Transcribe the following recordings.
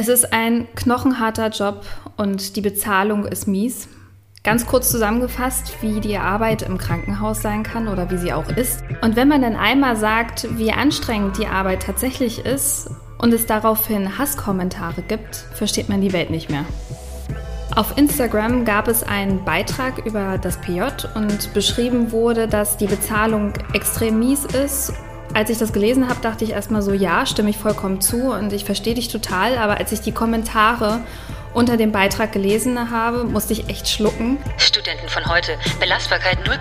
Es ist ein knochenharter Job und die Bezahlung ist mies. Ganz kurz zusammengefasst, wie die Arbeit im Krankenhaus sein kann oder wie sie auch ist. Und wenn man dann einmal sagt, wie anstrengend die Arbeit tatsächlich ist und es daraufhin Hasskommentare gibt, versteht man die Welt nicht mehr. Auf Instagram gab es einen Beitrag über das PJ und beschrieben wurde, dass die Bezahlung extrem mies ist als ich das gelesen habe, dachte ich erstmal so, ja, stimme ich vollkommen zu und ich verstehe dich total. Aber als ich die Kommentare unter dem Beitrag gelesen habe, musste ich echt schlucken. Studenten von heute, Belastbarkeit 0%.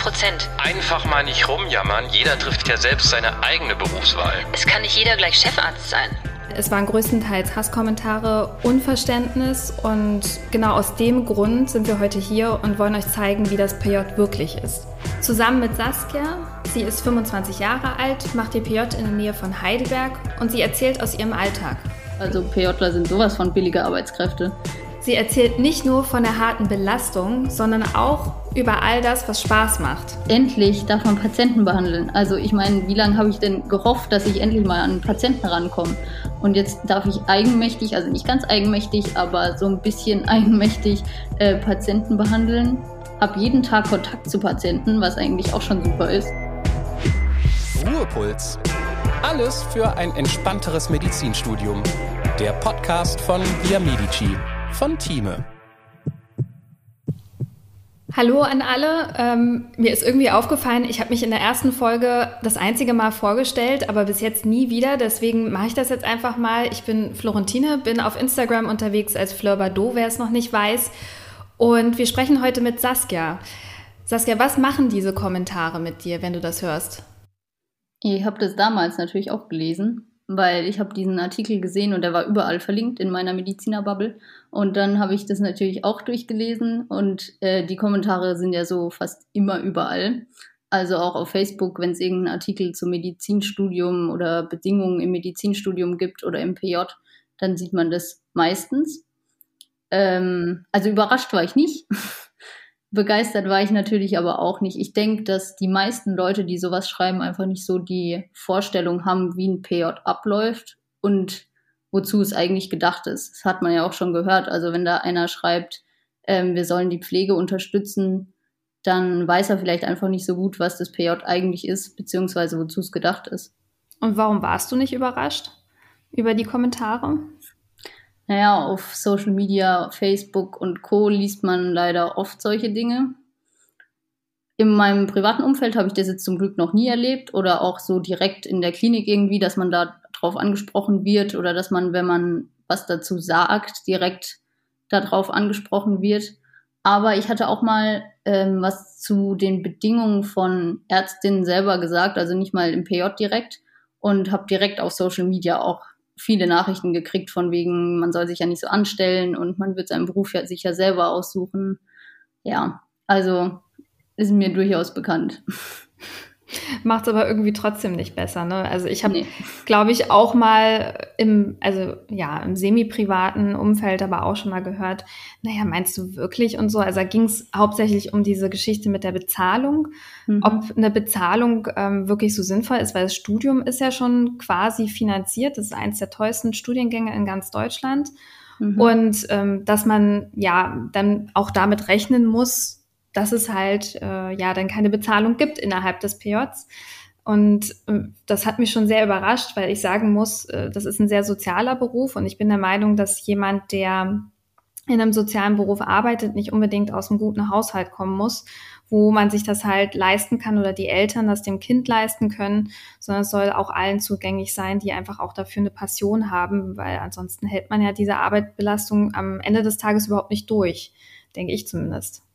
Einfach mal nicht rumjammern, jeder trifft ja selbst seine eigene Berufswahl. Es kann nicht jeder gleich Chefarzt sein. Es waren größtenteils Hasskommentare, Unverständnis und genau aus dem Grund sind wir heute hier und wollen euch zeigen, wie das PJ wirklich ist. Zusammen mit Saskia, sie ist 25 Jahre alt, macht ihr PJ in der Nähe von Heidelberg und sie erzählt aus ihrem Alltag. Also PJler sind sowas von billige Arbeitskräfte. Sie erzählt nicht nur von der harten Belastung, sondern auch über all das, was Spaß macht. Endlich darf man Patienten behandeln. Also ich meine, wie lange habe ich denn gehofft, dass ich endlich mal an Patienten rankomme? Und jetzt darf ich eigenmächtig, also nicht ganz eigenmächtig, aber so ein bisschen eigenmächtig äh, Patienten behandeln. Hab jeden Tag Kontakt zu Patienten, was eigentlich auch schon super ist. Ruhepuls. Alles für ein entspannteres Medizinstudium. Der Podcast von Via Medici von Thieme. Hallo an alle. Ähm, mir ist irgendwie aufgefallen, ich habe mich in der ersten Folge das einzige Mal vorgestellt, aber bis jetzt nie wieder. Deswegen mache ich das jetzt einfach mal. Ich bin Florentine, bin auf Instagram unterwegs als Fleur Bardot, wer es noch nicht weiß. Und wir sprechen heute mit Saskia. Saskia, was machen diese Kommentare mit dir, wenn du das hörst? Ich habe das damals natürlich auch gelesen weil ich habe diesen Artikel gesehen und der war überall verlinkt in meiner Medizinerbubble. Und dann habe ich das natürlich auch durchgelesen und äh, die Kommentare sind ja so fast immer überall. Also auch auf Facebook, wenn es irgendeinen Artikel zum Medizinstudium oder Bedingungen im Medizinstudium gibt oder im PJ, dann sieht man das meistens. Ähm, also überrascht war ich nicht. Begeistert war ich natürlich aber auch nicht. Ich denke, dass die meisten Leute, die sowas schreiben, einfach nicht so die Vorstellung haben, wie ein PJ abläuft und wozu es eigentlich gedacht ist. Das hat man ja auch schon gehört. Also wenn da einer schreibt, ähm, wir sollen die Pflege unterstützen, dann weiß er vielleicht einfach nicht so gut, was das PJ eigentlich ist, beziehungsweise wozu es gedacht ist. Und warum warst du nicht überrascht über die Kommentare? naja, auf Social Media, Facebook und Co. liest man leider oft solche Dinge. In meinem privaten Umfeld habe ich das jetzt zum Glück noch nie erlebt oder auch so direkt in der Klinik irgendwie, dass man da drauf angesprochen wird oder dass man, wenn man was dazu sagt, direkt darauf angesprochen wird. Aber ich hatte auch mal ähm, was zu den Bedingungen von Ärztinnen selber gesagt, also nicht mal im PJ direkt und habe direkt auf Social Media auch viele Nachrichten gekriegt von wegen, man soll sich ja nicht so anstellen und man wird seinen Beruf ja sich ja selber aussuchen. Ja, also ist mir durchaus bekannt. Macht es aber irgendwie trotzdem nicht besser. Ne? Also ich habe, nee. glaube ich, auch mal im, also ja, im semi-privaten Umfeld aber auch schon mal gehört, naja, meinst du wirklich und so? Also da ging es hauptsächlich um diese Geschichte mit der Bezahlung, mhm. ob eine Bezahlung ähm, wirklich so sinnvoll ist, weil das Studium ist ja schon quasi finanziert. Das ist eines der teuersten Studiengänge in ganz Deutschland. Mhm. Und ähm, dass man ja dann auch damit rechnen muss, dass es halt äh, ja dann keine Bezahlung gibt innerhalb des PJs. Und äh, das hat mich schon sehr überrascht, weil ich sagen muss, äh, das ist ein sehr sozialer Beruf und ich bin der Meinung, dass jemand, der in einem sozialen Beruf arbeitet, nicht unbedingt aus einem guten Haushalt kommen muss, wo man sich das halt leisten kann oder die Eltern das dem Kind leisten können, sondern es soll auch allen zugänglich sein, die einfach auch dafür eine Passion haben, weil ansonsten hält man ja diese Arbeitsbelastung am Ende des Tages überhaupt nicht durch, denke ich zumindest.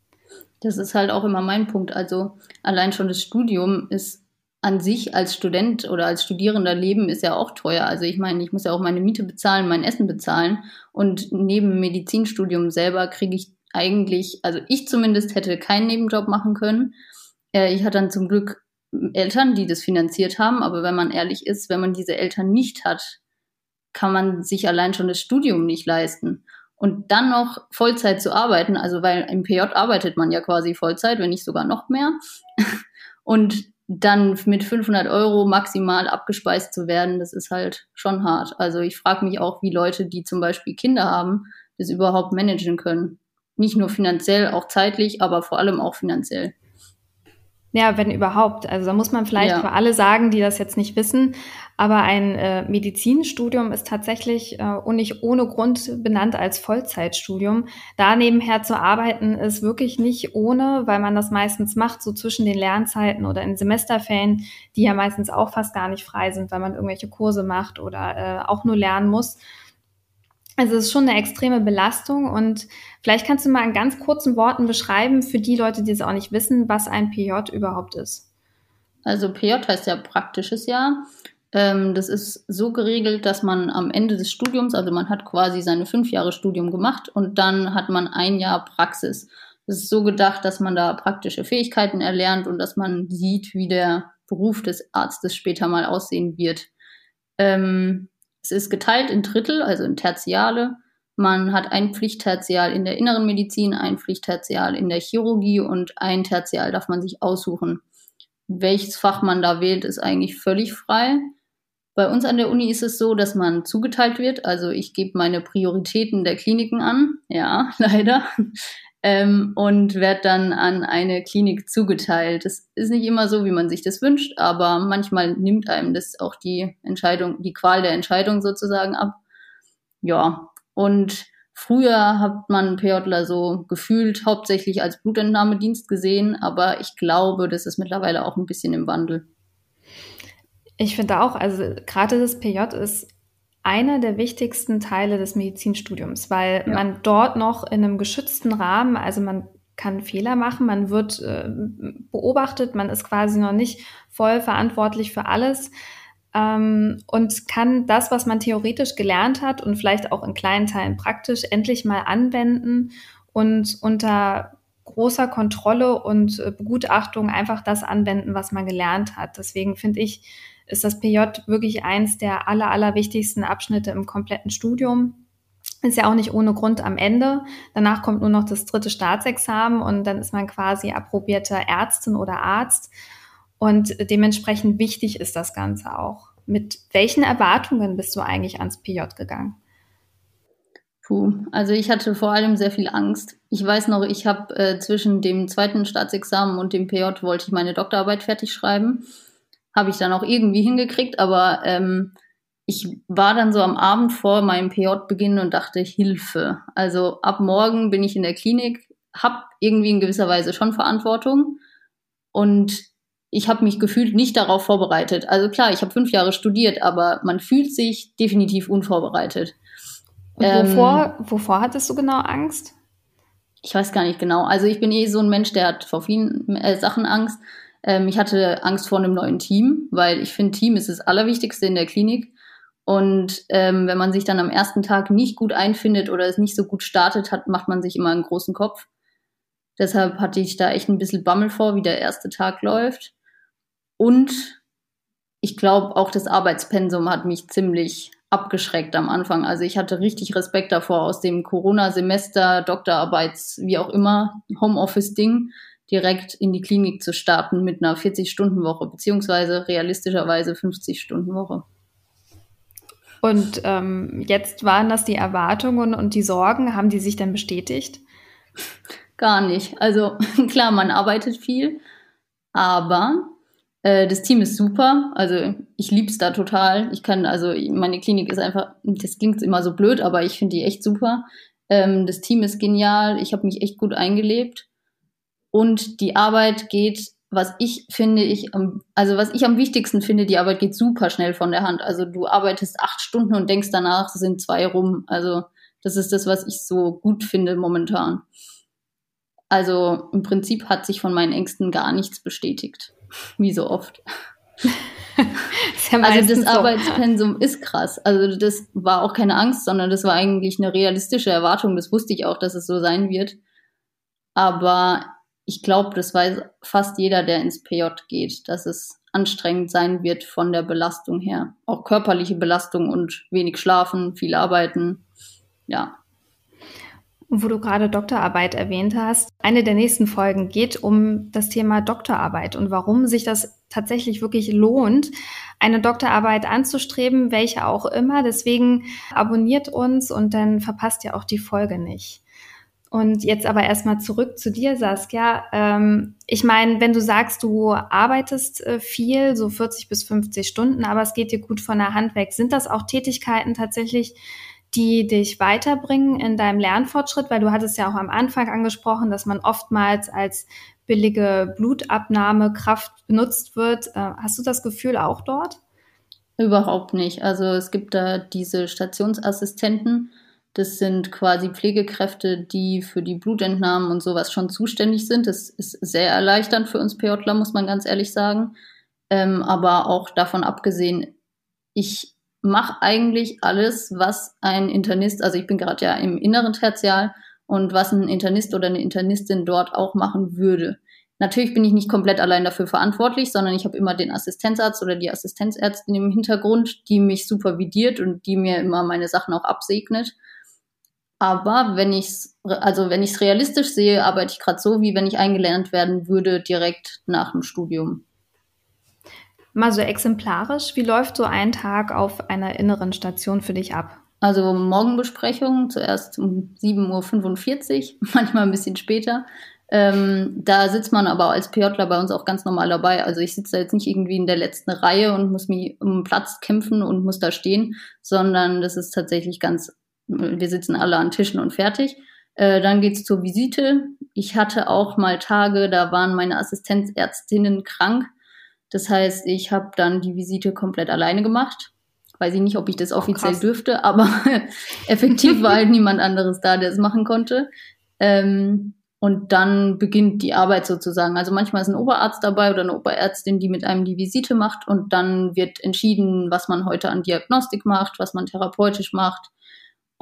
Das ist halt auch immer mein Punkt. Also allein schon das Studium ist an sich als Student oder als Studierender leben ist ja auch teuer. Also ich meine, ich muss ja auch meine Miete bezahlen, mein Essen bezahlen und neben Medizinstudium selber kriege ich eigentlich, also ich zumindest hätte keinen Nebenjob machen können. Äh, ich hatte dann zum Glück Eltern, die das finanziert haben, aber wenn man ehrlich ist, wenn man diese Eltern nicht hat, kann man sich allein schon das Studium nicht leisten und dann noch Vollzeit zu arbeiten, also weil im PJ arbeitet man ja quasi Vollzeit, wenn nicht sogar noch mehr. Und dann mit 500 Euro maximal abgespeist zu werden, das ist halt schon hart. Also ich frage mich auch, wie Leute, die zum Beispiel Kinder haben, das überhaupt managen können. Nicht nur finanziell, auch zeitlich, aber vor allem auch finanziell. Ja, wenn überhaupt. Also da muss man vielleicht ja. für alle sagen, die das jetzt nicht wissen, aber ein äh, Medizinstudium ist tatsächlich äh, und nicht ohne Grund benannt als Vollzeitstudium. Da nebenher zu arbeiten ist wirklich nicht ohne, weil man das meistens macht, so zwischen den Lernzeiten oder in Semesterferien, die ja meistens auch fast gar nicht frei sind, weil man irgendwelche Kurse macht oder äh, auch nur lernen muss. Also es ist schon eine extreme Belastung und vielleicht kannst du mal in ganz kurzen Worten beschreiben für die Leute, die es auch nicht wissen, was ein PJ überhaupt ist. Also PJ heißt ja praktisches Jahr. Ähm, das ist so geregelt, dass man am Ende des Studiums, also man hat quasi seine fünf Jahre Studium gemacht und dann hat man ein Jahr Praxis. Das ist so gedacht, dass man da praktische Fähigkeiten erlernt und dass man sieht, wie der Beruf des Arztes später mal aussehen wird. Ähm, es ist geteilt in Drittel, also in Tertiale. Man hat ein Pflichttertial in der inneren Medizin, ein Pflichttertial in der Chirurgie und ein Tertial darf man sich aussuchen. Welches Fach man da wählt, ist eigentlich völlig frei. Bei uns an der Uni ist es so, dass man zugeteilt wird. Also ich gebe meine Prioritäten der Kliniken an. Ja, leider ähm, und wird dann an eine Klinik zugeteilt. Das ist nicht immer so, wie man sich das wünscht, aber manchmal nimmt einem das auch die Entscheidung, die Qual der Entscheidung sozusagen ab. Ja, und früher hat man PJler so gefühlt hauptsächlich als Blutentnahmedienst gesehen, aber ich glaube, das ist mittlerweile auch ein bisschen im Wandel. Ich finde auch, also gerade das PJ ist einer der wichtigsten Teile des Medizinstudiums, weil ja. man dort noch in einem geschützten Rahmen, also man kann Fehler machen, man wird äh, beobachtet, man ist quasi noch nicht voll verantwortlich für alles ähm, und kann das, was man theoretisch gelernt hat und vielleicht auch in kleinen Teilen praktisch, endlich mal anwenden und unter großer Kontrolle und äh, Begutachtung einfach das anwenden, was man gelernt hat. Deswegen finde ich, ist das PJ wirklich eins der aller, aller wichtigsten Abschnitte im kompletten Studium. Ist ja auch nicht ohne Grund am Ende. Danach kommt nur noch das dritte Staatsexamen und dann ist man quasi approbierter Ärztin oder Arzt. Und dementsprechend wichtig ist das Ganze auch. Mit welchen Erwartungen bist du eigentlich ans PJ gegangen? Puh, also ich hatte vor allem sehr viel Angst. Ich weiß noch, ich habe äh, zwischen dem zweiten Staatsexamen und dem PJ wollte ich meine Doktorarbeit fertig schreiben habe ich dann auch irgendwie hingekriegt, aber ähm, ich war dann so am Abend vor meinem PJ-Beginn und dachte, Hilfe. Also ab morgen bin ich in der Klinik, habe irgendwie in gewisser Weise schon Verantwortung und ich habe mich gefühlt nicht darauf vorbereitet. Also klar, ich habe fünf Jahre studiert, aber man fühlt sich definitiv unvorbereitet. Und wovor, ähm, wovor hattest du genau Angst? Ich weiß gar nicht genau. Also ich bin eh so ein Mensch, der hat vor vielen äh, Sachen Angst. Ähm, ich hatte Angst vor einem neuen Team, weil ich finde, Team ist das Allerwichtigste in der Klinik. Und ähm, wenn man sich dann am ersten Tag nicht gut einfindet oder es nicht so gut startet hat, macht man sich immer einen großen Kopf. Deshalb hatte ich da echt ein bisschen Bammel vor, wie der erste Tag läuft. Und ich glaube, auch das Arbeitspensum hat mich ziemlich abgeschreckt am Anfang. Also ich hatte richtig Respekt davor, aus dem Corona-Semester, Doktorarbeits, wie auch immer, Homeoffice-Ding direkt in die Klinik zu starten mit einer 40-Stunden-Woche, beziehungsweise realistischerweise 50-Stunden-Woche. Und ähm, jetzt waren das die Erwartungen und die Sorgen, haben die sich denn bestätigt? Gar nicht. Also klar, man arbeitet viel, aber äh, das Team ist super. Also ich liebe es da total. Ich kann, also meine Klinik ist einfach, das klingt immer so blöd, aber ich finde die echt super. Ähm, das Team ist genial. Ich habe mich echt gut eingelebt. Und die Arbeit geht, was ich finde, ich, also was ich am wichtigsten finde, die Arbeit geht super schnell von der Hand. Also du arbeitest acht Stunden und denkst danach, es sind zwei rum. Also das ist das, was ich so gut finde momentan. Also im Prinzip hat sich von meinen Ängsten gar nichts bestätigt. Wie so oft. ja also das so. Arbeitspensum ist krass. Also das war auch keine Angst, sondern das war eigentlich eine realistische Erwartung. Das wusste ich auch, dass es so sein wird. Aber ich glaube, das weiß fast jeder, der ins PJ geht, dass es anstrengend sein wird von der Belastung her. Auch körperliche Belastung und wenig schlafen, viel arbeiten. Ja. wo du gerade Doktorarbeit erwähnt hast, eine der nächsten Folgen geht um das Thema Doktorarbeit und warum sich das tatsächlich wirklich lohnt, eine Doktorarbeit anzustreben, welche auch immer. Deswegen abonniert uns und dann verpasst ihr auch die Folge nicht. Und jetzt aber erstmal zurück zu dir, Saskia. Ähm, ich meine, wenn du sagst, du arbeitest äh, viel, so 40 bis 50 Stunden, aber es geht dir gut von der Hand weg, sind das auch Tätigkeiten tatsächlich, die dich weiterbringen in deinem Lernfortschritt? Weil du hattest ja auch am Anfang angesprochen, dass man oftmals als billige Blutabnahmekraft benutzt wird. Äh, hast du das Gefühl auch dort? Überhaupt nicht. Also es gibt da diese Stationsassistenten, das sind quasi Pflegekräfte, die für die Blutentnahmen und sowas schon zuständig sind. Das ist sehr erleichternd für uns PJler, muss man ganz ehrlich sagen. Ähm, aber auch davon abgesehen, ich mache eigentlich alles, was ein Internist, also ich bin gerade ja im inneren Tertial und was ein Internist oder eine Internistin dort auch machen würde. Natürlich bin ich nicht komplett allein dafür verantwortlich, sondern ich habe immer den Assistenzarzt oder die Assistenzärztin im Hintergrund, die mich supervidiert und die mir immer meine Sachen auch absegnet. Aber wenn ich es, also wenn ich es realistisch sehe, arbeite ich gerade so, wie wenn ich eingelernt werden würde direkt nach dem Studium. Mal so exemplarisch, wie läuft so ein Tag auf einer inneren Station für dich ab? Also Morgenbesprechung, zuerst um 7.45 Uhr, manchmal ein bisschen später. Ähm, da sitzt man aber als PJler bei uns auch ganz normal dabei. Also ich sitze da jetzt nicht irgendwie in der letzten Reihe und muss mich um Platz kämpfen und muss da stehen, sondern das ist tatsächlich ganz wir sitzen alle an Tischen und fertig. Äh, dann geht's zur Visite. Ich hatte auch mal Tage, da waren meine Assistenzärztinnen krank. Das heißt, ich habe dann die Visite komplett alleine gemacht. Weiß ich nicht, ob ich das offiziell oh, dürfte, aber effektiv war halt niemand anderes da, der es machen konnte. Ähm, und dann beginnt die Arbeit sozusagen. Also manchmal ist ein Oberarzt dabei oder eine Oberärztin, die mit einem die Visite macht und dann wird entschieden, was man heute an Diagnostik macht, was man therapeutisch macht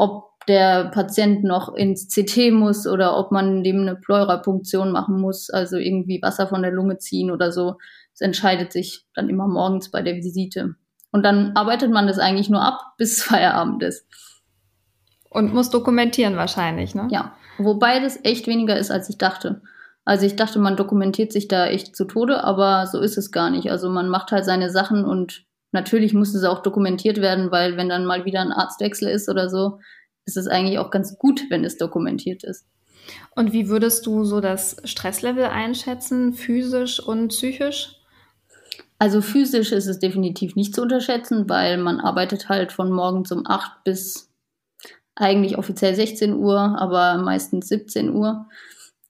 ob der Patient noch ins CT muss oder ob man dem eine Pleurapunktion machen muss, also irgendwie Wasser von der Lunge ziehen oder so. Das entscheidet sich dann immer morgens bei der Visite. Und dann arbeitet man das eigentlich nur ab, bis Feierabend ist. Und muss dokumentieren wahrscheinlich, ne? Ja, wobei das echt weniger ist, als ich dachte. Also ich dachte, man dokumentiert sich da echt zu Tode, aber so ist es gar nicht. Also man macht halt seine Sachen und Natürlich muss es auch dokumentiert werden, weil wenn dann mal wieder ein Arztwechsel ist oder so, ist es eigentlich auch ganz gut, wenn es dokumentiert ist. Und wie würdest du so das Stresslevel einschätzen, physisch und psychisch? Also physisch ist es definitiv nicht zu unterschätzen, weil man arbeitet halt von morgens um 8 bis eigentlich offiziell 16 Uhr, aber meistens 17 Uhr.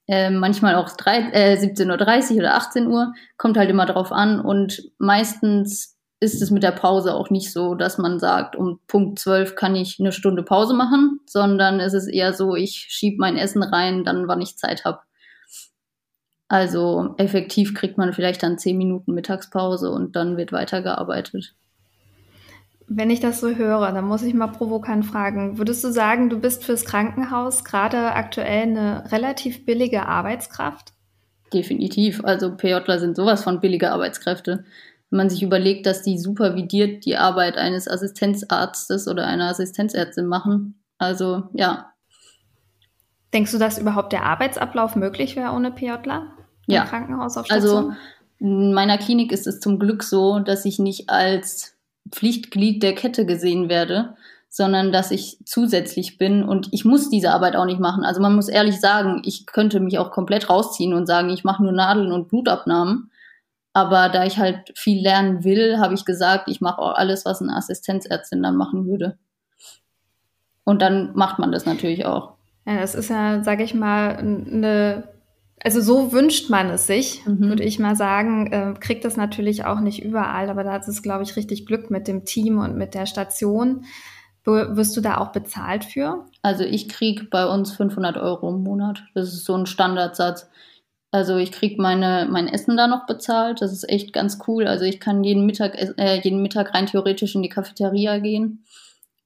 Äh, manchmal auch äh, 17.30 Uhr oder 18 Uhr, kommt halt immer drauf an. Und meistens ist es mit der Pause auch nicht so, dass man sagt, um Punkt 12 kann ich eine Stunde Pause machen, sondern es ist eher so, ich schiebe mein Essen rein, dann wann ich Zeit habe. Also effektiv kriegt man vielleicht dann 10 Minuten Mittagspause und dann wird weitergearbeitet. Wenn ich das so höre, dann muss ich mal provokant fragen, würdest du sagen, du bist fürs Krankenhaus gerade aktuell eine relativ billige Arbeitskraft? Definitiv. Also PJler sind sowas von billige Arbeitskräfte wenn man sich überlegt, dass die supervidiert die Arbeit eines Assistenzarztes oder einer Assistenzärztin machen. Also ja. Denkst du, dass überhaupt der Arbeitsablauf möglich wäre ohne PJler? Ja. Krankenhaus auf Also in meiner Klinik ist es zum Glück so, dass ich nicht als Pflichtglied der Kette gesehen werde, sondern dass ich zusätzlich bin und ich muss diese Arbeit auch nicht machen. Also man muss ehrlich sagen, ich könnte mich auch komplett rausziehen und sagen, ich mache nur Nadeln und Blutabnahmen. Aber da ich halt viel lernen will, habe ich gesagt, ich mache auch alles, was eine Assistenzärztin dann machen würde. Und dann macht man das natürlich auch. Ja, das ist ja, sage ich mal, eine, also so wünscht man es sich, mhm. würde ich mal sagen. Äh, kriegt das natürlich auch nicht überall, aber da hat es, glaube ich, richtig Glück mit dem Team und mit der Station. Be wirst du da auch bezahlt für? Also ich kriege bei uns 500 Euro im Monat. Das ist so ein Standardsatz. Also ich krieg meine mein Essen da noch bezahlt. Das ist echt ganz cool. Also ich kann jeden Mittag äh, jeden Mittag rein theoretisch in die Cafeteria gehen.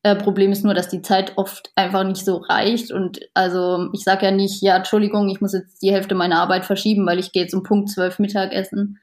Äh, Problem ist nur, dass die Zeit oft einfach nicht so reicht. Und also ich sage ja nicht, ja, Entschuldigung, ich muss jetzt die Hälfte meiner Arbeit verschieben, weil ich gehe jetzt um Punkt 12 Mittagessen.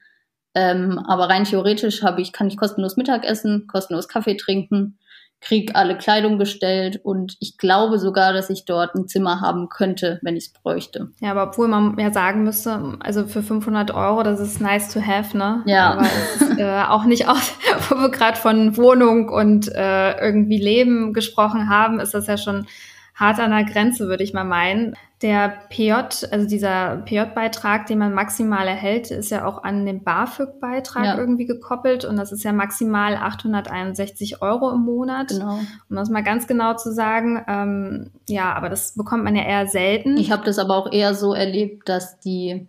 Ähm, aber rein theoretisch habe ich, kann ich kostenlos Mittagessen, kostenlos Kaffee trinken, krieg alle Kleidung gestellt und ich glaube sogar, dass ich dort ein Zimmer haben könnte, wenn ich es bräuchte. Ja, aber obwohl man ja sagen müsste, also für 500 Euro, das ist nice to have, ne? Ja. Aber ist, äh, auch nicht aus, wo wir gerade von Wohnung und äh, irgendwie Leben gesprochen haben, ist das ja schon hart an der Grenze, würde ich mal meinen. Der PJ, also dieser PJ-Beitrag, den man maximal erhält, ist ja auch an den BAföG-Beitrag ja. irgendwie gekoppelt und das ist ja maximal 861 Euro im Monat. Genau. Um das mal ganz genau zu sagen, ähm, ja, aber das bekommt man ja eher selten. Ich habe das aber auch eher so erlebt, dass die,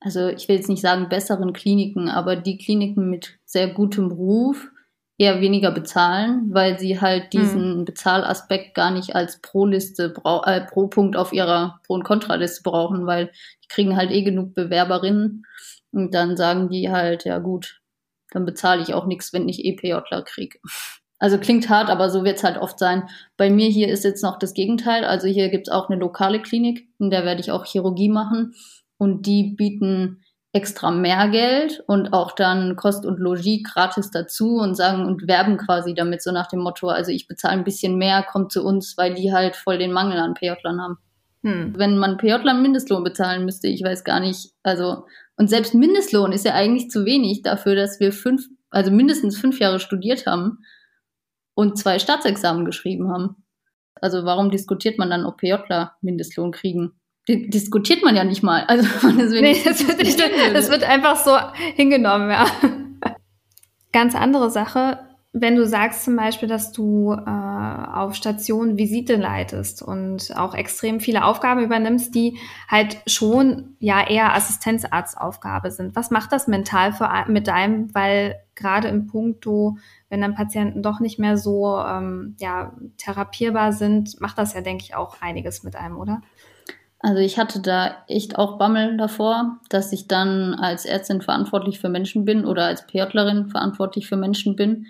also ich will jetzt nicht sagen besseren Kliniken, aber die Kliniken mit sehr gutem Ruf eher weniger bezahlen, weil sie halt hm. diesen mhm. Bezahlaspekt gar nicht als Pro-Liste, äh, pro Punkt auf ihrer Pro- und Kontraliste brauchen, weil die kriegen halt eh genug Bewerberinnen und dann sagen die halt, ja gut, dann bezahle ich auch nichts, wenn ich EPJler kriege. Also klingt hart, aber so wird's halt oft sein. Bei mir hier ist jetzt noch das Gegenteil. Also hier gibt's auch eine lokale Klinik, in der werde ich auch Chirurgie machen. Und die bieten extra mehr Geld und auch dann Kost und Logis gratis dazu und sagen und werben quasi damit so nach dem Motto, also ich bezahle ein bisschen mehr, kommt zu uns, weil die halt voll den Mangel an PJlern haben. Hm. Wenn man PJler Mindestlohn bezahlen müsste, ich weiß gar nicht, also und selbst Mindestlohn ist ja eigentlich zu wenig dafür, dass wir fünf, also mindestens fünf Jahre studiert haben und zwei Staatsexamen geschrieben haben. Also warum diskutiert man dann, ob PJler Mindestlohn kriegen? Diskutiert man ja nicht mal. Also nee, das wird, nicht, das wird einfach so hingenommen, ja. Ganz andere Sache, wenn du sagst zum Beispiel, dass du äh, auf Station Visite leitest und auch extrem viele Aufgaben übernimmst, die halt schon ja eher Assistenzarztaufgabe sind. Was macht das mental für, mit deinem, weil gerade im Punkto, wenn dann Patienten doch nicht mehr so ähm, ja, therapierbar sind, macht das ja, denke ich, auch einiges mit einem, oder? Also ich hatte da echt auch Bammel davor, dass ich dann als Ärztin verantwortlich für Menschen bin oder als PJlerin verantwortlich für Menschen bin.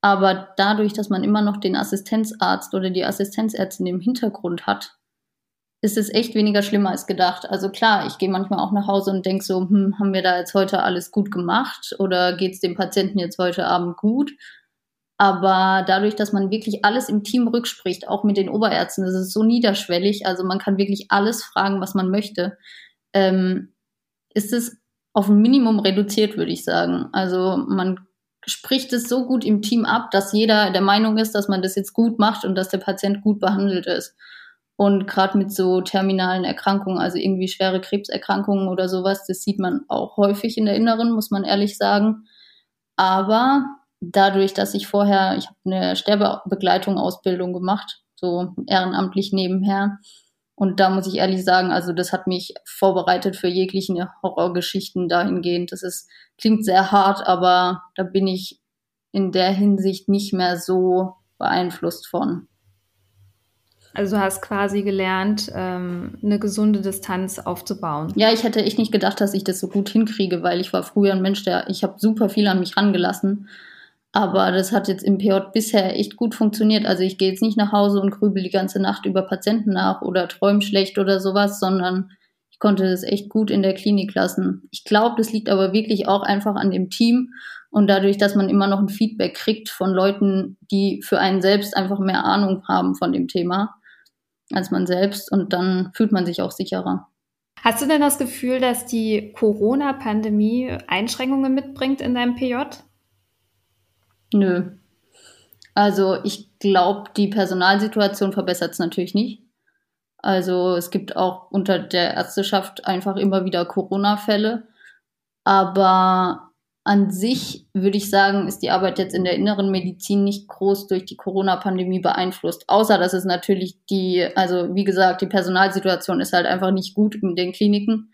Aber dadurch, dass man immer noch den Assistenzarzt oder die Assistenzärztin im Hintergrund hat, ist es echt weniger schlimmer als gedacht. Also klar, ich gehe manchmal auch nach Hause und denke so, hm, haben wir da jetzt heute alles gut gemacht oder geht es dem Patienten jetzt heute Abend gut? Aber dadurch, dass man wirklich alles im Team rückspricht, auch mit den Oberärzten, das ist so niederschwellig, also man kann wirklich alles fragen, was man möchte, ähm, ist es auf ein Minimum reduziert, würde ich sagen. Also man spricht es so gut im Team ab, dass jeder der Meinung ist, dass man das jetzt gut macht und dass der Patient gut behandelt ist. Und gerade mit so terminalen Erkrankungen, also irgendwie schwere Krebserkrankungen oder sowas, das sieht man auch häufig in der Inneren, muss man ehrlich sagen. Aber dadurch, dass ich vorher, ich habe eine Sterbebegleitung Ausbildung gemacht, so ehrenamtlich nebenher. Und da muss ich ehrlich sagen, also das hat mich vorbereitet für jegliche Horrorgeschichten dahingehend. Das ist, klingt sehr hart, aber da bin ich in der Hinsicht nicht mehr so beeinflusst von. Also du hast quasi gelernt, ähm, eine gesunde Distanz aufzubauen. Ja, ich hätte echt nicht gedacht, dass ich das so gut hinkriege, weil ich war früher ein Mensch, der, ich habe super viel an mich rangelassen aber das hat jetzt im PJ bisher echt gut funktioniert. Also ich gehe jetzt nicht nach Hause und grübel die ganze Nacht über Patienten nach oder träume schlecht oder sowas, sondern ich konnte das echt gut in der Klinik lassen. Ich glaube, das liegt aber wirklich auch einfach an dem Team und dadurch, dass man immer noch ein Feedback kriegt von Leuten, die für einen selbst einfach mehr Ahnung haben von dem Thema als man selbst und dann fühlt man sich auch sicherer. Hast du denn das Gefühl, dass die Corona-Pandemie Einschränkungen mitbringt in deinem PJ? Nö. Also ich glaube, die Personalsituation verbessert es natürlich nicht. Also es gibt auch unter der Ärzteschaft einfach immer wieder Corona-Fälle. Aber an sich würde ich sagen, ist die Arbeit jetzt in der inneren Medizin nicht groß durch die Corona-Pandemie beeinflusst. Außer dass es natürlich die, also wie gesagt, die Personalsituation ist halt einfach nicht gut in den Kliniken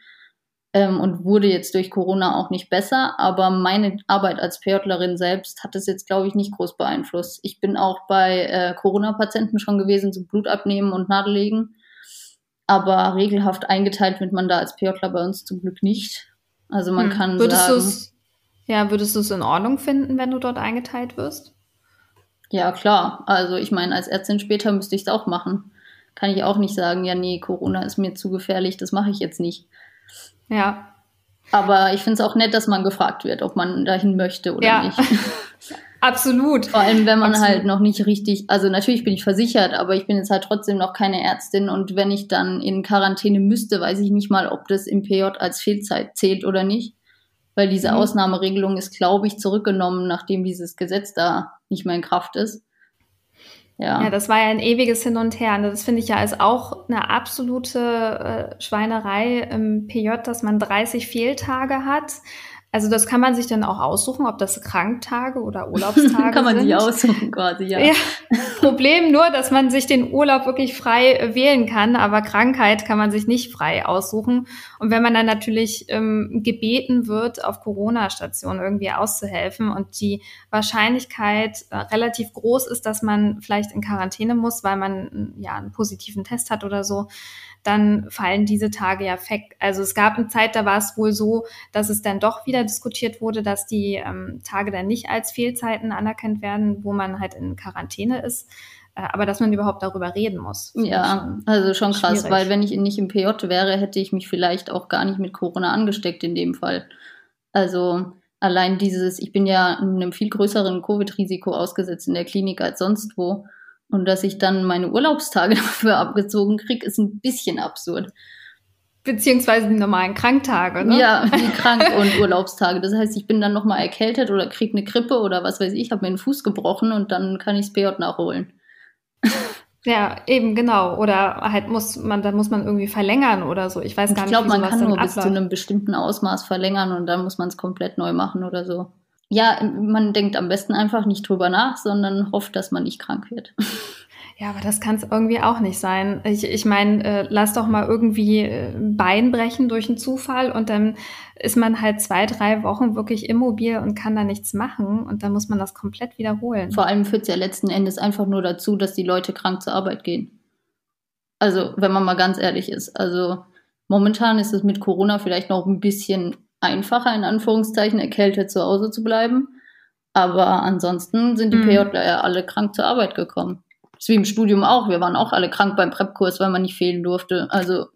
ähm, und wurde jetzt durch Corona auch nicht besser. Aber meine Arbeit als PJlerin selbst hat es jetzt, glaube ich, nicht groß beeinflusst. Ich bin auch bei äh, Corona-Patienten schon gewesen, so Blut abnehmen und Nadellegen. Aber regelhaft eingeteilt wird man da als PJler bei uns zum Glück nicht. Also man hm. kann würdest sagen. Ja, würdest du es in Ordnung finden, wenn du dort eingeteilt wirst? Ja, klar. Also ich meine, als Ärztin später müsste ich es auch machen. Kann ich auch nicht sagen, ja, nee, Corona ist mir zu gefährlich, das mache ich jetzt nicht. Ja. Aber ich finde es auch nett, dass man gefragt wird, ob man dahin möchte oder ja. nicht. Absolut. Vor allem, wenn man Absolut. halt noch nicht richtig, also natürlich bin ich versichert, aber ich bin jetzt halt trotzdem noch keine Ärztin und wenn ich dann in Quarantäne müsste, weiß ich nicht mal, ob das im PJ als Fehlzeit zählt oder nicht. Weil diese mhm. Ausnahmeregelung ist, glaube ich, zurückgenommen, nachdem dieses Gesetz da nicht mehr in Kraft ist. Ja. ja, das war ja ein ewiges Hin und Her. Und das finde ich ja als auch eine absolute äh, Schweinerei im PJ, dass man 30 Fehltage hat. Also das kann man sich dann auch aussuchen, ob das Kranktage oder Urlaubstage kann man sind. sich aussuchen quasi, ja. ja. Problem nur, dass man sich den Urlaub wirklich frei äh, wählen kann, aber Krankheit kann man sich nicht frei aussuchen. Und wenn man dann natürlich ähm, gebeten wird, auf Corona-Stationen irgendwie auszuhelfen und die Wahrscheinlichkeit äh, relativ groß ist, dass man vielleicht in Quarantäne muss, weil man ja einen positiven Test hat oder so, dann fallen diese Tage ja weg. Also es gab eine Zeit, da war es wohl so, dass es dann doch wieder diskutiert wurde, dass die ähm, Tage dann nicht als Fehlzeiten anerkannt werden, wo man halt in Quarantäne ist äh, aber dass man überhaupt darüber reden muss. Ja, schon also schon krass, schwierig. weil wenn ich nicht im PJ wäre, hätte ich mich vielleicht auch gar nicht mit Corona angesteckt in dem Fall. Also allein dieses, ich bin ja einem viel größeren Covid-Risiko ausgesetzt in der Klinik als sonst wo. Und dass ich dann meine Urlaubstage dafür abgezogen kriege, ist ein bisschen absurd. Beziehungsweise die normalen Kranktage, ne? Ja, die Krank- und Urlaubstage. Das heißt, ich bin dann nochmal erkältet oder kriege eine Grippe oder was weiß ich, habe mir den Fuß gebrochen und dann kann ich das PJ nachholen. Ja, eben genau. Oder halt muss man, da muss man irgendwie verlängern oder so. Ich weiß gar ich glaub, nicht, wie man kann nur bis zu einem bestimmten Ausmaß verlängern und dann muss man es komplett neu machen oder so ja, man denkt am besten einfach nicht drüber nach, sondern hofft, dass man nicht krank wird. Ja, aber das kann es irgendwie auch nicht sein. Ich, ich meine, äh, lass doch mal irgendwie äh, Bein brechen durch einen Zufall und dann ist man halt zwei, drei Wochen wirklich immobil und kann da nichts machen und dann muss man das komplett wiederholen. Vor allem führt es ja letzten Endes einfach nur dazu, dass die Leute krank zur Arbeit gehen. Also, wenn man mal ganz ehrlich ist. Also, momentan ist es mit Corona vielleicht noch ein bisschen einfacher, in Anführungszeichen, erkältet zu Hause zu bleiben. Aber ansonsten sind die mhm. PJler ja alle krank zur Arbeit gekommen. Das ist wie im Studium auch. Wir waren auch alle krank beim Prep-Kurs, weil man nicht fehlen durfte. Also.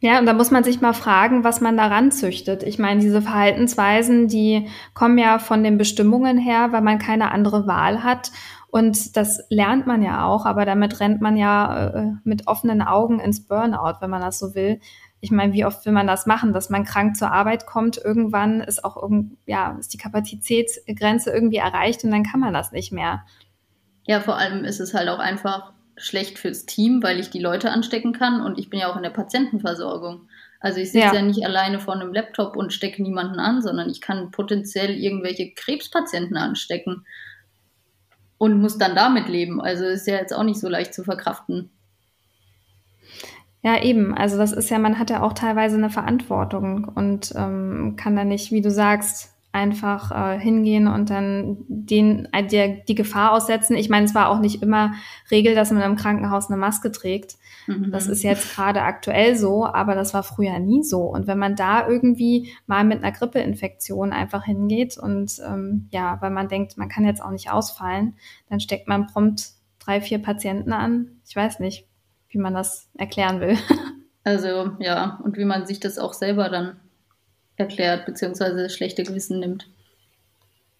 Ja, und da muss man sich mal fragen, was man daran züchtet. Ich meine, diese Verhaltensweisen, die kommen ja von den Bestimmungen her, weil man keine andere Wahl hat. Und das lernt man ja auch, aber damit rennt man ja äh, mit offenen Augen ins Burnout, wenn man das so will ich meine, wie oft will man das machen, dass man krank zur Arbeit kommt? Irgendwann ist auch irgend, ja, ist die Kapazitätsgrenze irgendwie erreicht und dann kann man das nicht mehr. Ja, vor allem ist es halt auch einfach schlecht fürs Team, weil ich die Leute anstecken kann und ich bin ja auch in der Patientenversorgung. Also ich sitze ja. ja nicht alleine vor einem Laptop und stecke niemanden an, sondern ich kann potenziell irgendwelche Krebspatienten anstecken und muss dann damit leben. Also ist ja jetzt auch nicht so leicht zu verkraften. Ja, eben. Also das ist ja, man hat ja auch teilweise eine Verantwortung und ähm, kann da nicht, wie du sagst, einfach äh, hingehen und dann den, äh, der, die Gefahr aussetzen. Ich meine, es war auch nicht immer Regel, dass man im Krankenhaus eine Maske trägt. Mhm. Das ist jetzt gerade aktuell so, aber das war früher nie so. Und wenn man da irgendwie mal mit einer Grippeinfektion einfach hingeht und ähm, ja, weil man denkt, man kann jetzt auch nicht ausfallen, dann steckt man prompt drei, vier Patienten an. Ich weiß nicht wie man das erklären will. Also ja, und wie man sich das auch selber dann erklärt, beziehungsweise das schlechte Gewissen nimmt.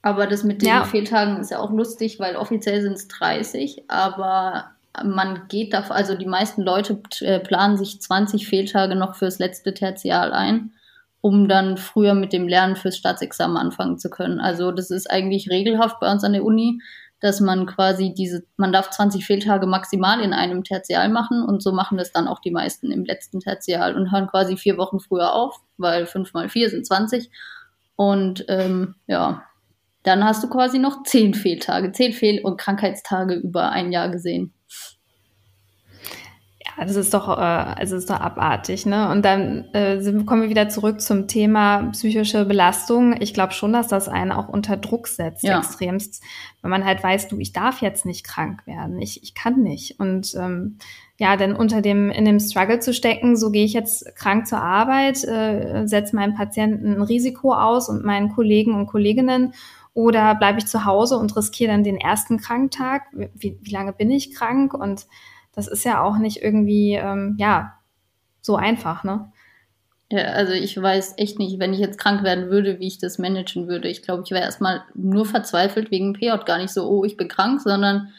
Aber das mit den ja. Fehltagen ist ja auch lustig, weil offiziell sind es 30, aber man geht davon, also die meisten Leute äh, planen sich 20 Fehltage noch fürs letzte Tertial ein, um dann früher mit dem Lernen fürs Staatsexamen anfangen zu können. Also das ist eigentlich regelhaft bei uns an der Uni dass man quasi diese, man darf 20 Fehltage maximal in einem Tertial machen und so machen das dann auch die meisten im letzten Tertial und hören quasi vier Wochen früher auf, weil fünf mal vier sind 20. Und ähm, ja, dann hast du quasi noch zehn Fehltage, zehn Fehl- und Krankheitstage über ein Jahr gesehen das ist doch, äh, also ist doch abartig, ne? Und dann äh, sind, kommen wir wieder zurück zum Thema psychische Belastung. Ich glaube schon, dass das einen auch unter Druck setzt, ja. extremst, wenn man halt weiß, du, ich darf jetzt nicht krank werden, ich, ich kann nicht. Und ähm, ja, denn unter dem, in dem Struggle zu stecken, so gehe ich jetzt krank zur Arbeit, äh, setze meinem Patienten ein Risiko aus und meinen Kollegen und Kolleginnen oder bleibe ich zu Hause und riskiere dann den ersten Kranktag? Wie, wie lange bin ich krank? Und das ist ja auch nicht irgendwie, ähm, ja, so einfach, ne? Ja, also ich weiß echt nicht, wenn ich jetzt krank werden würde, wie ich das managen würde. Ich glaube, ich wäre erstmal nur verzweifelt wegen PJ. Gar nicht so, oh, ich bin krank, sondern,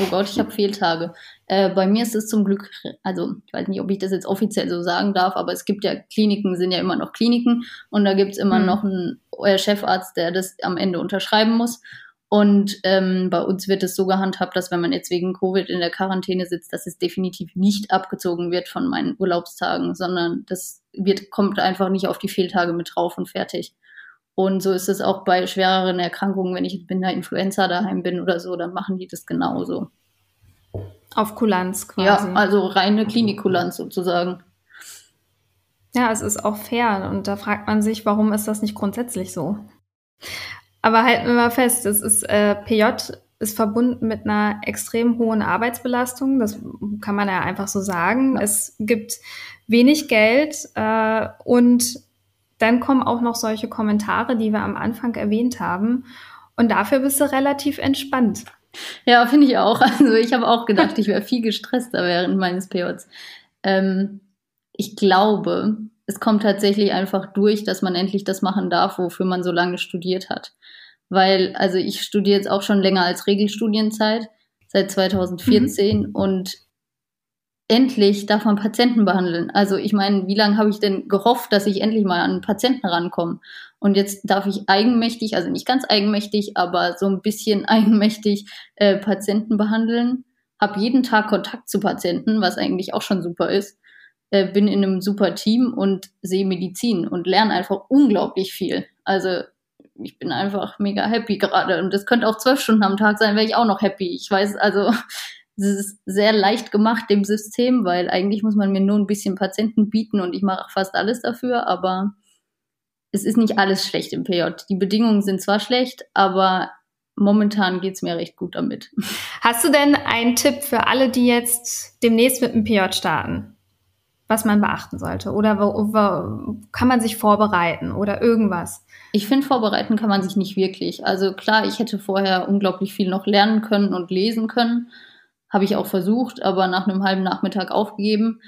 oh Gott, ich habe Fehltage. Äh, bei mir ist es zum Glück, also ich weiß nicht, ob ich das jetzt offiziell so sagen darf, aber es gibt ja Kliniken, sind ja immer noch Kliniken und da gibt es immer mhm. noch einen Chefarzt, der das am Ende unterschreiben muss. Und ähm, bei uns wird es so gehandhabt, dass wenn man jetzt wegen Covid in der Quarantäne sitzt, dass es definitiv nicht abgezogen wird von meinen Urlaubstagen, sondern das wird, kommt einfach nicht auf die Fehltage mit drauf und fertig. Und so ist es auch bei schwereren Erkrankungen, wenn ich mit einer Influenza daheim bin oder so, dann machen die das genauso. Auf Kulanz quasi. Ja, also reine Klinikkulanz sozusagen. Ja, es ist auch fair und da fragt man sich, warum ist das nicht grundsätzlich so? Aber halten wir mal fest, es ist äh, PJ ist verbunden mit einer extrem hohen Arbeitsbelastung. Das kann man ja einfach so sagen. Ja. Es gibt wenig Geld äh, und dann kommen auch noch solche Kommentare, die wir am Anfang erwähnt haben. Und dafür bist du relativ entspannt. Ja, finde ich auch. Also ich habe auch gedacht, ich wäre viel gestresster während meines PJs. Ähm, ich glaube, es kommt tatsächlich einfach durch, dass man endlich das machen darf, wofür man so lange studiert hat. Weil, also ich studiere jetzt auch schon länger als Regelstudienzeit, seit 2014 mhm. und endlich darf man Patienten behandeln. Also ich meine, wie lange habe ich denn gehofft, dass ich endlich mal an Patienten rankomme? Und jetzt darf ich eigenmächtig, also nicht ganz eigenmächtig, aber so ein bisschen eigenmächtig äh, Patienten behandeln. Hab jeden Tag Kontakt zu Patienten, was eigentlich auch schon super ist äh, bin in einem super Team und sehe Medizin und lerne einfach unglaublich viel. Also ich bin einfach mega happy gerade. Und das könnte auch zwölf Stunden am Tag sein, wäre ich auch noch happy. Ich weiß, also es ist sehr leicht gemacht, dem System, weil eigentlich muss man mir nur ein bisschen Patienten bieten und ich mache fast alles dafür, aber es ist nicht alles schlecht im PJ. Die Bedingungen sind zwar schlecht, aber momentan geht's mir recht gut damit. Hast du denn einen Tipp für alle, die jetzt demnächst mit dem PJ starten? was man beachten sollte? Oder wo, wo, kann man sich vorbereiten oder irgendwas? Ich finde, vorbereiten kann man sich nicht wirklich. Also klar, ich hätte vorher unglaublich viel noch lernen können und lesen können. Habe ich auch versucht, aber nach einem halben Nachmittag aufgegeben.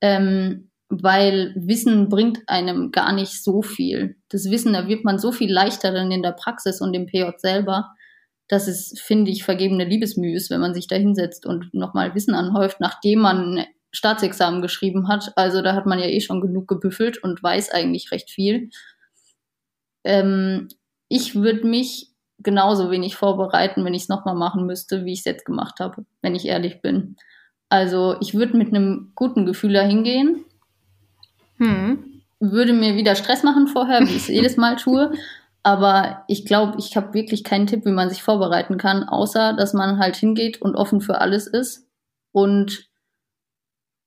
Ähm, weil Wissen bringt einem gar nicht so viel. Das Wissen erwirbt man so viel leichter dann in der Praxis und im PJ selber, dass es, finde ich, vergebene Liebesmühe ist, wenn man sich da hinsetzt und nochmal Wissen anhäuft, nachdem man Staatsexamen geschrieben hat. Also da hat man ja eh schon genug gebüffelt und weiß eigentlich recht viel. Ähm, ich würde mich genauso wenig vorbereiten, wenn ich es nochmal machen müsste, wie ich es jetzt gemacht habe, wenn ich ehrlich bin. Also ich würde mit einem guten Gefühl da hingehen, hm. würde mir wieder Stress machen vorher, wie ich es jedes Mal tue. Aber ich glaube, ich habe wirklich keinen Tipp, wie man sich vorbereiten kann, außer dass man halt hingeht und offen für alles ist und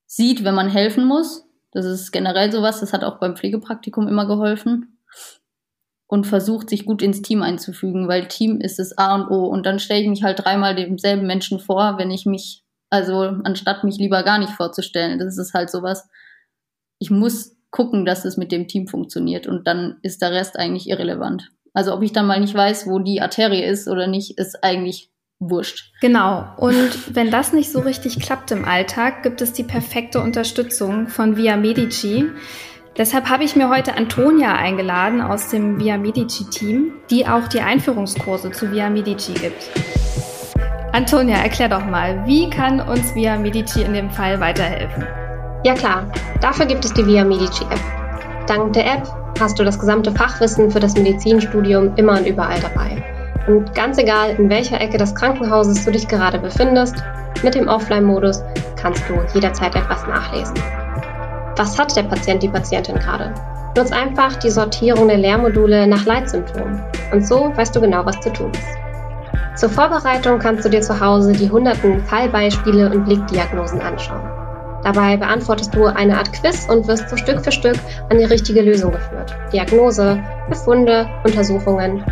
sieht, wenn man helfen muss. Das ist generell sowas, das hat auch beim Pflegepraktikum immer geholfen. Und versucht, sich gut ins Team einzufügen, weil Team ist das A und O. Und dann stelle ich mich halt dreimal demselben Menschen vor, wenn ich mich, also anstatt mich lieber gar nicht vorzustellen. Das ist halt sowas. Ich muss gucken, dass es mit dem Team funktioniert und dann ist der Rest eigentlich irrelevant. Also ob ich dann mal nicht weiß, wo die Arterie ist oder nicht, ist eigentlich wurscht. Genau. Und wenn das nicht so richtig klappt im Alltag, gibt es die perfekte Unterstützung von Via Medici. Deshalb habe ich mir heute Antonia eingeladen aus dem Via Medici Team, die auch die Einführungskurse zu Via Medici gibt. Antonia, erklär doch mal, wie kann uns Via Medici in dem Fall weiterhelfen? Ja klar, dafür gibt es die Via Medici App. Dank der App hast du das gesamte Fachwissen für das Medizinstudium immer und überall dabei. Und ganz egal, in welcher Ecke des Krankenhauses du dich gerade befindest, mit dem Offline-Modus kannst du jederzeit etwas nachlesen. Was hat der Patient, die Patientin gerade? Nutz einfach die Sortierung der Lehrmodule nach Leitsymptomen. Und so weißt du genau, was zu tun ist. Zur Vorbereitung kannst du dir zu Hause die hunderten Fallbeispiele und Blickdiagnosen anschauen. Dabei beantwortest du eine Art Quiz und wirst so Stück für Stück an die richtige Lösung geführt. Diagnose, Befunde, Untersuchungen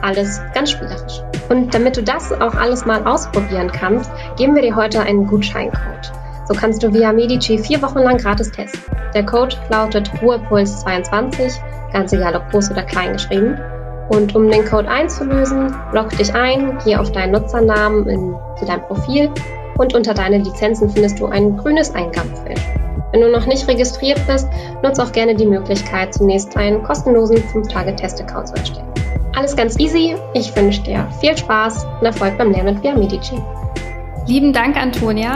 alles ganz spielerisch. Und damit du das auch alles mal ausprobieren kannst, geben wir dir heute einen Gutscheincode. So kannst du via Medici vier Wochen lang gratis testen. Der Code lautet Ruhepuls22, ganz egal ob groß oder klein geschrieben. Und um den Code einzulösen, log dich ein, geh auf deinen Nutzernamen in, zu deinem Profil und unter deine Lizenzen findest du ein grünes Eingabefeld. Wenn du noch nicht registriert bist, nutze auch gerne die Möglichkeit, zunächst einen kostenlosen 5-Tage-Test-Account zu erstellen. Alles ganz easy. Ich wünsche dir viel Spaß und Erfolg beim Lernen Via Medici. Lieben Dank, Antonia.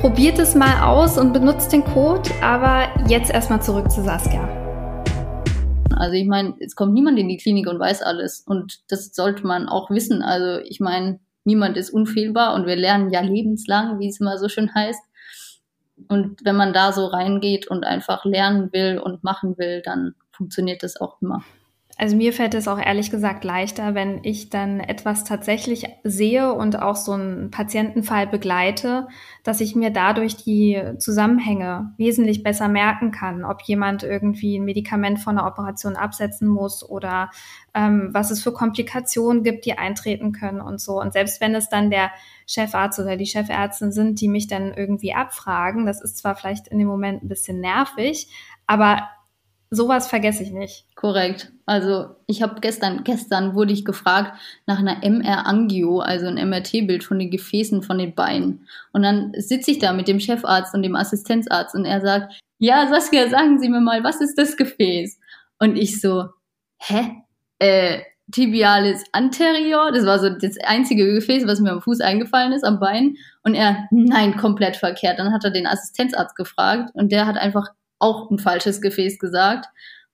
Probiert es mal aus und benutzt den Code, aber jetzt erstmal zurück zu Saskia. Also ich meine, es kommt niemand in die Klinik und weiß alles und das sollte man auch wissen. Also ich meine, niemand ist unfehlbar und wir lernen ja lebenslang, wie es immer so schön heißt. Und wenn man da so reingeht und einfach lernen will und machen will, dann funktioniert das auch immer. Also mir fällt es auch ehrlich gesagt leichter, wenn ich dann etwas tatsächlich sehe und auch so einen Patientenfall begleite, dass ich mir dadurch die Zusammenhänge wesentlich besser merken kann, ob jemand irgendwie ein Medikament von einer Operation absetzen muss oder ähm, was es für Komplikationen gibt, die eintreten können und so. Und selbst wenn es dann der Chefarzt oder die Chefärztin sind, die mich dann irgendwie abfragen, das ist zwar vielleicht in dem Moment ein bisschen nervig, aber sowas vergesse ich nicht. Korrekt. Also ich habe gestern, gestern wurde ich gefragt nach einer MR-Angio, also ein MRT-Bild von den Gefäßen von den Beinen. Und dann sitze ich da mit dem Chefarzt und dem Assistenzarzt und er sagt, ja, Saskia, sagen Sie mir mal, was ist das Gefäß? Und ich so, hä? Äh, tibialis anterior, das war so das einzige Gefäß, was mir am Fuß eingefallen ist, am Bein. Und er, nein, komplett verkehrt. Dann hat er den Assistenzarzt gefragt und der hat einfach auch ein falsches Gefäß gesagt.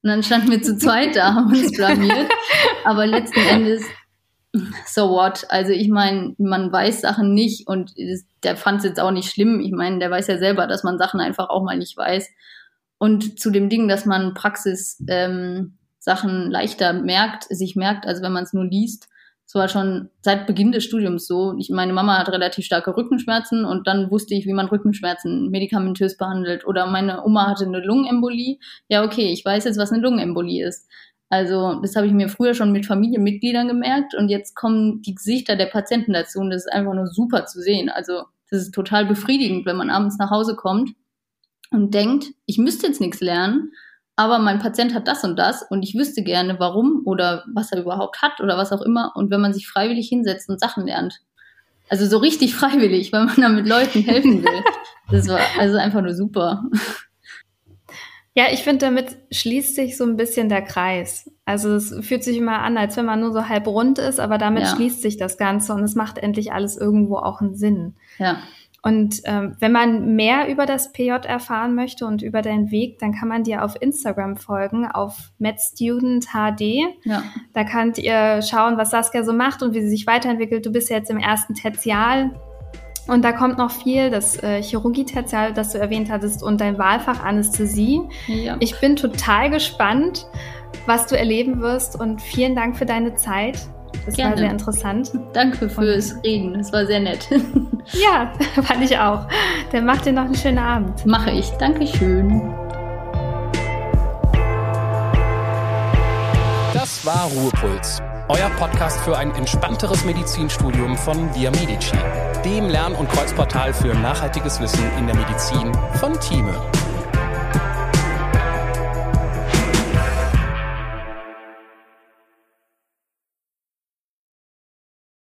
Und dann standen wir zu zweit da, haben uns blamiert. Aber letzten Endes, so what? Also ich meine, man weiß Sachen nicht und der fand es jetzt auch nicht schlimm. Ich meine, der weiß ja selber, dass man Sachen einfach auch mal nicht weiß. Und zu dem Ding, dass man Praxis ähm, Sachen leichter merkt, sich merkt, als wenn man es nur liest, es war schon seit Beginn des Studiums so. Ich, meine Mama hat relativ starke Rückenschmerzen und dann wusste ich, wie man Rückenschmerzen medikamentös behandelt. Oder meine Oma hatte eine Lungenembolie. Ja, okay, ich weiß jetzt, was eine Lungenembolie ist. Also das habe ich mir früher schon mit Familienmitgliedern gemerkt und jetzt kommen die Gesichter der Patienten dazu und das ist einfach nur super zu sehen. Also das ist total befriedigend, wenn man abends nach Hause kommt und denkt, ich müsste jetzt nichts lernen, aber mein Patient hat das und das und ich wüsste gerne, warum oder was er überhaupt hat oder was auch immer. Und wenn man sich freiwillig hinsetzt und Sachen lernt, also so richtig freiwillig, weil man damit Leuten helfen will, das war also einfach nur super. Ja, ich finde, damit schließt sich so ein bisschen der Kreis. Also es fühlt sich immer an, als wenn man nur so halb rund ist, aber damit ja. schließt sich das Ganze und es macht endlich alles irgendwo auch einen Sinn. Ja. Und ähm, wenn man mehr über das PJ erfahren möchte und über deinen Weg, dann kann man dir auf Instagram folgen, auf MedStudentHD. Ja. Da könnt ihr schauen, was Saskia so macht und wie sie sich weiterentwickelt. Du bist ja jetzt im ersten Tertial. Und da kommt noch viel, das äh, Chirurgie-Tertial, das du erwähnt hattest, und dein Wahlfach Anästhesie. Ja. Ich bin total gespannt, was du erleben wirst und vielen Dank für deine Zeit. Das Gerne. war sehr interessant. Danke fürs Reden. Es war sehr nett. ja, fand ich auch. Dann macht dir noch einen schönen Abend. Mache ich. Dankeschön. Das war Ruhepuls. Euer Podcast für ein entspannteres Medizinstudium von Via Medici, dem Lern- und Kreuzportal für nachhaltiges Wissen in der Medizin von Thieme.